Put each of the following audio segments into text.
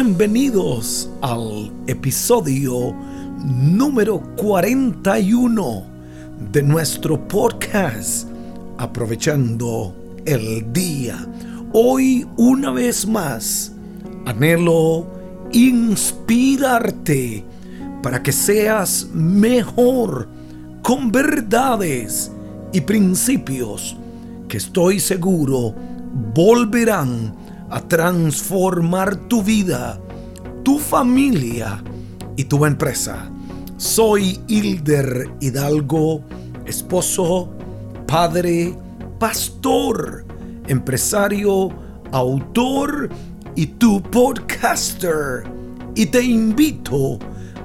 Bienvenidos al episodio número 41 de nuestro podcast Aprovechando el Día. Hoy una vez más anhelo inspirarte para que seas mejor con verdades y principios que estoy seguro volverán a transformar tu vida, tu familia y tu empresa. Soy Hilder Hidalgo, esposo, padre, pastor, empresario, autor y tu podcaster. Y te invito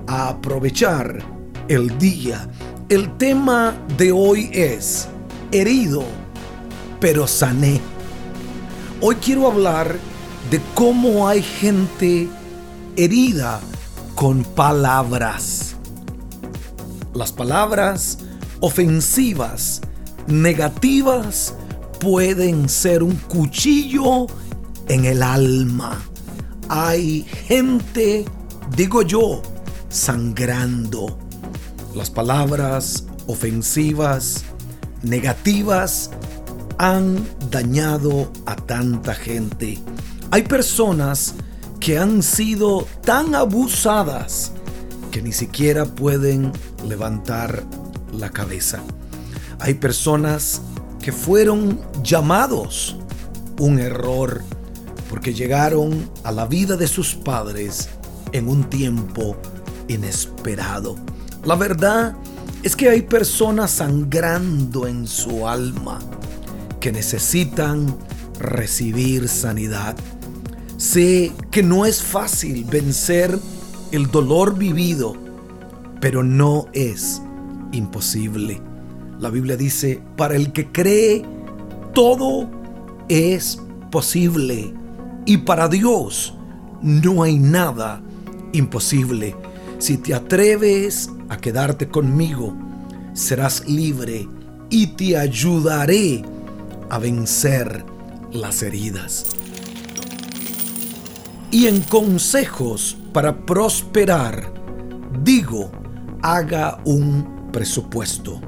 a aprovechar el día. El tema de hoy es herido, pero sané. Hoy quiero hablar de cómo hay gente herida con palabras. Las palabras ofensivas, negativas, pueden ser un cuchillo en el alma. Hay gente, digo yo, sangrando. Las palabras ofensivas, negativas, han dañado a tanta gente. Hay personas que han sido tan abusadas que ni siquiera pueden levantar la cabeza. Hay personas que fueron llamados un error porque llegaron a la vida de sus padres en un tiempo inesperado. La verdad es que hay personas sangrando en su alma que necesitan recibir sanidad. Sé que no es fácil vencer el dolor vivido, pero no es imposible. La Biblia dice, para el que cree, todo es posible. Y para Dios no hay nada imposible. Si te atreves a quedarte conmigo, serás libre y te ayudaré a vencer las heridas. Y en consejos para prosperar, digo, haga un presupuesto.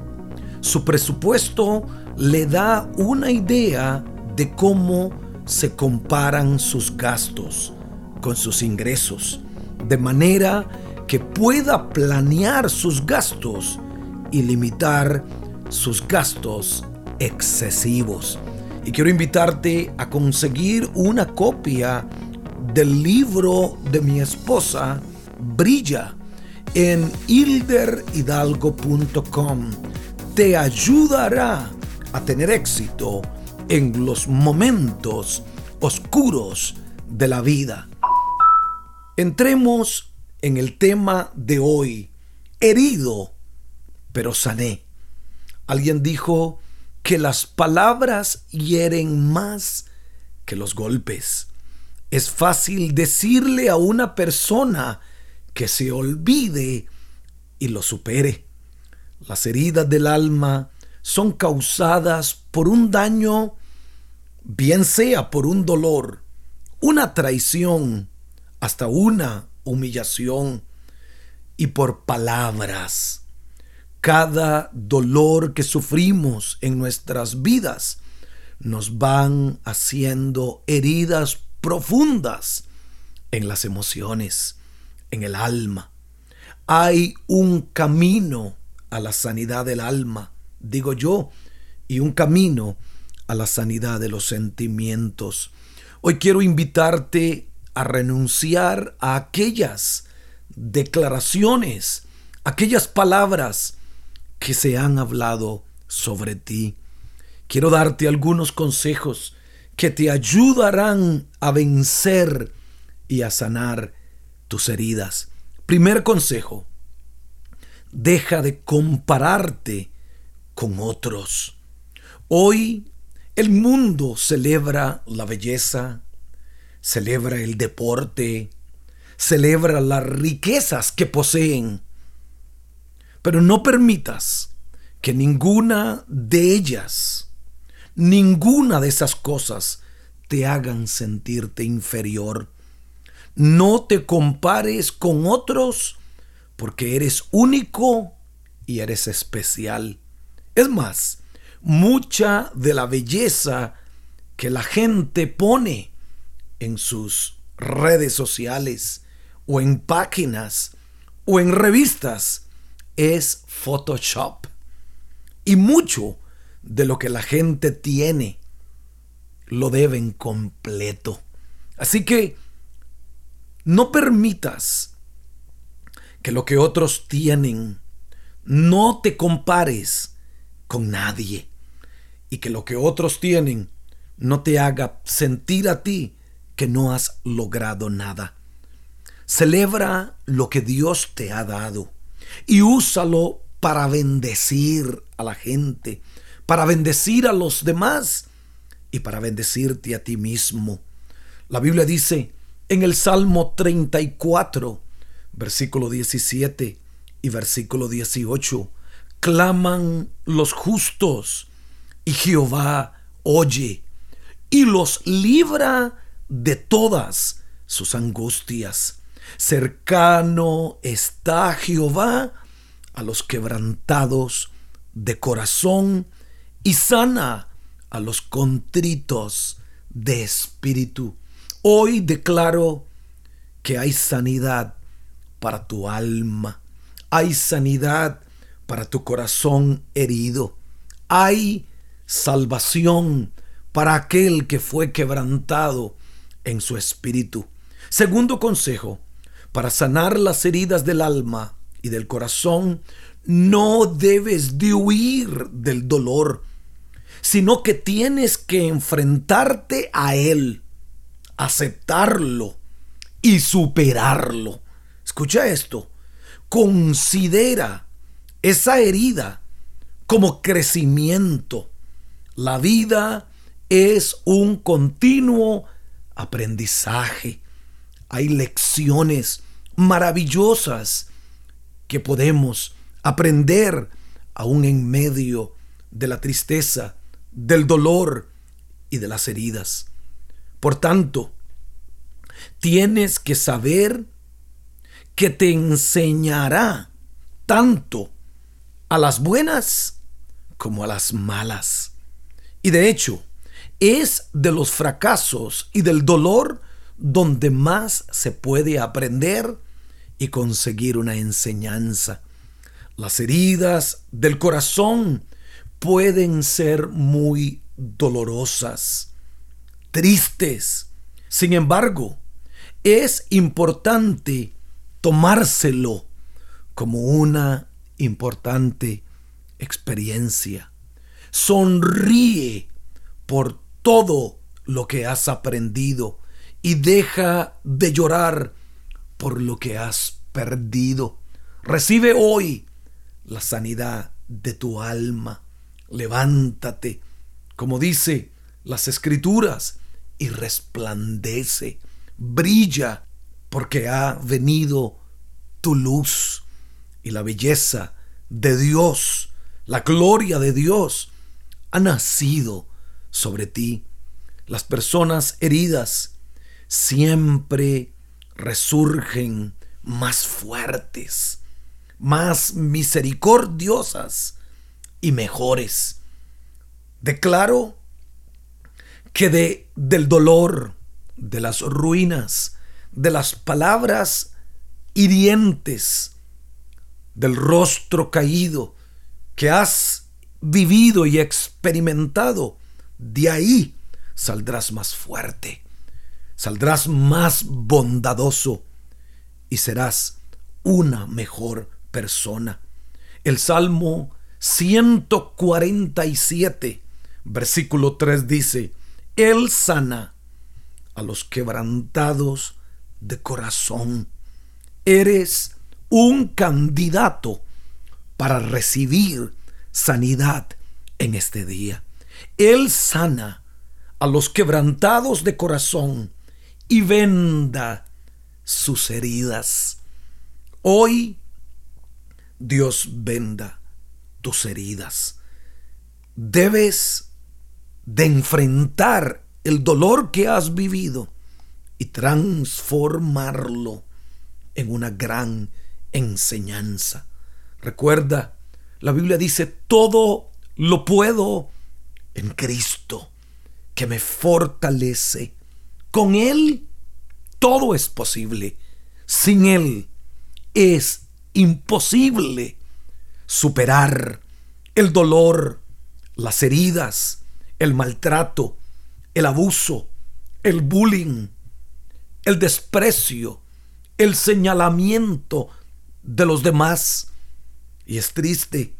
Su presupuesto le da una idea de cómo se comparan sus gastos con sus ingresos, de manera que pueda planear sus gastos y limitar sus gastos excesivos. Y quiero invitarte a conseguir una copia del libro de mi esposa, Brilla, en hilderhidalgo.com. Te ayudará a tener éxito en los momentos oscuros de la vida. Entremos en el tema de hoy, herido, pero sané. Alguien dijo, que las palabras hieren más que los golpes. Es fácil decirle a una persona que se olvide y lo supere. Las heridas del alma son causadas por un daño, bien sea por un dolor, una traición, hasta una humillación y por palabras cada dolor que sufrimos en nuestras vidas nos van haciendo heridas profundas en las emociones, en el alma. Hay un camino a la sanidad del alma, digo yo, y un camino a la sanidad de los sentimientos. Hoy quiero invitarte a renunciar a aquellas declaraciones, aquellas palabras que se han hablado sobre ti. Quiero darte algunos consejos que te ayudarán a vencer y a sanar tus heridas. Primer consejo, deja de compararte con otros. Hoy el mundo celebra la belleza, celebra el deporte, celebra las riquezas que poseen. Pero no permitas que ninguna de ellas, ninguna de esas cosas te hagan sentirte inferior. No te compares con otros porque eres único y eres especial. Es más, mucha de la belleza que la gente pone en sus redes sociales o en páginas o en revistas es Photoshop. Y mucho de lo que la gente tiene lo deben completo. Así que no permitas que lo que otros tienen, no te compares con nadie. Y que lo que otros tienen no te haga sentir a ti que no has logrado nada. Celebra lo que Dios te ha dado y úsalo para bendecir a la gente, para bendecir a los demás y para bendecirte a ti mismo. La Biblia dice, en el Salmo 34, versículo 17 y versículo 18, claman los justos y Jehová oye y los libra de todas sus angustias. Cercano está Jehová a los quebrantados de corazón y sana a los contritos de espíritu. Hoy declaro que hay sanidad para tu alma, hay sanidad para tu corazón herido, hay salvación para aquel que fue quebrantado en su espíritu. Segundo consejo, para sanar las heridas del alma y del corazón, no debes de huir del dolor, sino que tienes que enfrentarte a él aceptarlo y superarlo. Escucha esto. Considera esa herida como crecimiento. La vida es un continuo aprendizaje. Hay lecciones maravillosas que podemos aprender aún en medio de la tristeza, del dolor y de las heridas. Por tanto, tienes que saber que te enseñará tanto a las buenas como a las malas. Y de hecho, es de los fracasos y del dolor donde más se puede aprender y conseguir una enseñanza. Las heridas del corazón pueden ser muy dolorosas tristes. Sin embargo, es importante tomárselo como una importante experiencia. Sonríe por todo lo que has aprendido y deja de llorar por lo que has perdido. Recibe hoy la sanidad de tu alma. Levántate, como dice las escrituras, y resplandece, brilla, porque ha venido tu luz y la belleza de Dios, la gloria de Dios ha nacido sobre ti. Las personas heridas siempre resurgen más fuertes, más misericordiosas y mejores. Declaro que de, del dolor, de las ruinas, de las palabras hirientes, del rostro caído que has vivido y experimentado, de ahí saldrás más fuerte, saldrás más bondadoso y serás una mejor persona. El Salmo 147, versículo 3 dice, él sana a los quebrantados de corazón. Eres un candidato para recibir sanidad en este día. Él sana a los quebrantados de corazón y venda sus heridas. Hoy Dios venda tus heridas. Debes de enfrentar el dolor que has vivido y transformarlo en una gran enseñanza. Recuerda, la Biblia dice, todo lo puedo en Cristo, que me fortalece. Con Él todo es posible. Sin Él es imposible superar el dolor, las heridas, el maltrato, el abuso, el bullying, el desprecio, el señalamiento de los demás. Y es triste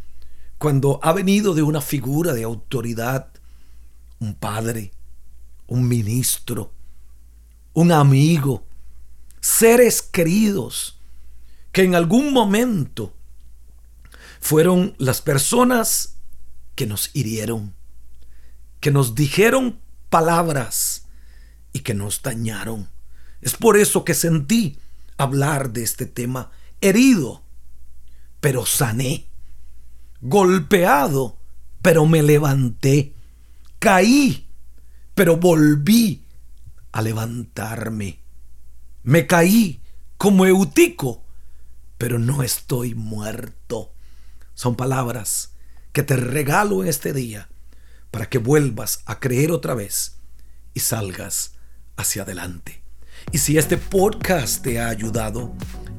cuando ha venido de una figura de autoridad, un padre, un ministro, un amigo, seres queridos, que en algún momento fueron las personas que nos hirieron, que nos dijeron palabras y que nos dañaron. Es por eso que sentí hablar de este tema, herido, pero sané, golpeado, pero me levanté, caí, pero volví a levantarme. Me caí como Eutico, pero no estoy muerto. Son palabras que te regalo en este día para que vuelvas a creer otra vez y salgas hacia adelante. Y si este podcast te ha ayudado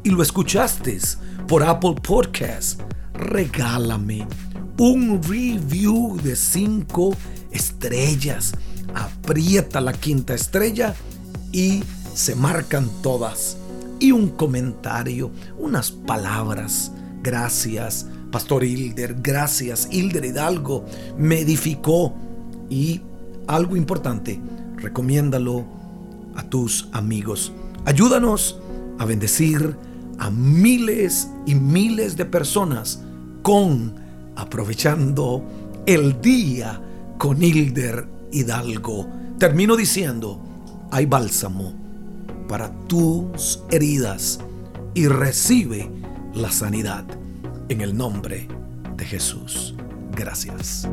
y lo escuchaste por Apple Podcast, regálame un review de 5 estrellas. Aprieta la quinta estrella y se marcan todas. Y un comentario, unas palabras. Gracias, Pastor Hilder. Gracias, Hilder Hidalgo. Me edificó. Y algo importante, recomiéndalo a tus amigos. Ayúdanos a bendecir a miles y miles de personas con aprovechando el día con Hilder Hidalgo. Termino diciendo, hay bálsamo para tus heridas y recibe la sanidad en el nombre de Jesús. Gracias.